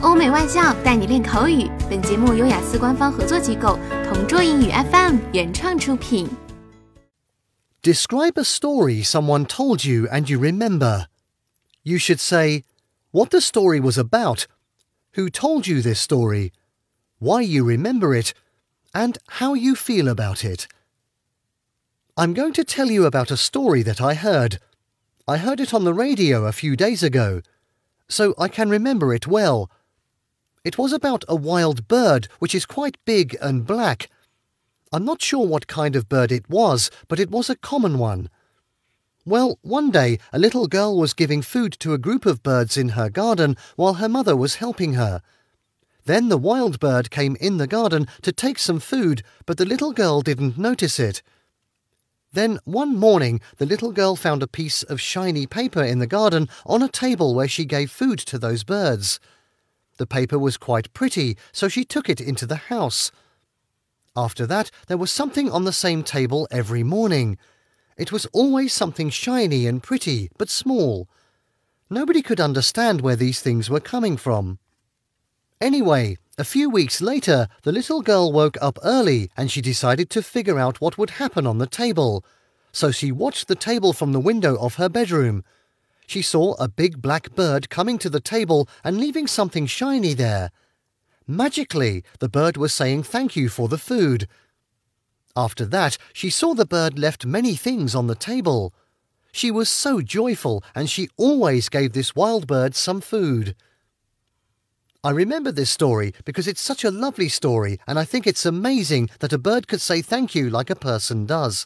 欧美外教带你练口语。本节目由雅思官方合作机构同桌英语 FM 原创出品。Describe a story someone told you and you remember. You should say what the story was about, who told you this story, why you remember it, and how you feel about it. I'm going to tell you about a story that I heard. I heard it on the radio a few days ago, so I can remember it well. It was about a wild bird which is quite big and black. I'm not sure what kind of bird it was, but it was a common one. Well, one day a little girl was giving food to a group of birds in her garden while her mother was helping her. Then the wild bird came in the garden to take some food, but the little girl didn't notice it. Then one morning the little girl found a piece of shiny paper in the garden on a table where she gave food to those birds. The paper was quite pretty, so she took it into the house. After that, there was something on the same table every morning. It was always something shiny and pretty, but small. Nobody could understand where these things were coming from. Anyway, a few weeks later, the little girl woke up early and she decided to figure out what would happen on the table. So she watched the table from the window of her bedroom she saw a big black bird coming to the table and leaving something shiny there. Magically, the bird was saying thank you for the food. After that, she saw the bird left many things on the table. She was so joyful, and she always gave this wild bird some food. I remember this story because it's such a lovely story, and I think it's amazing that a bird could say thank you like a person does.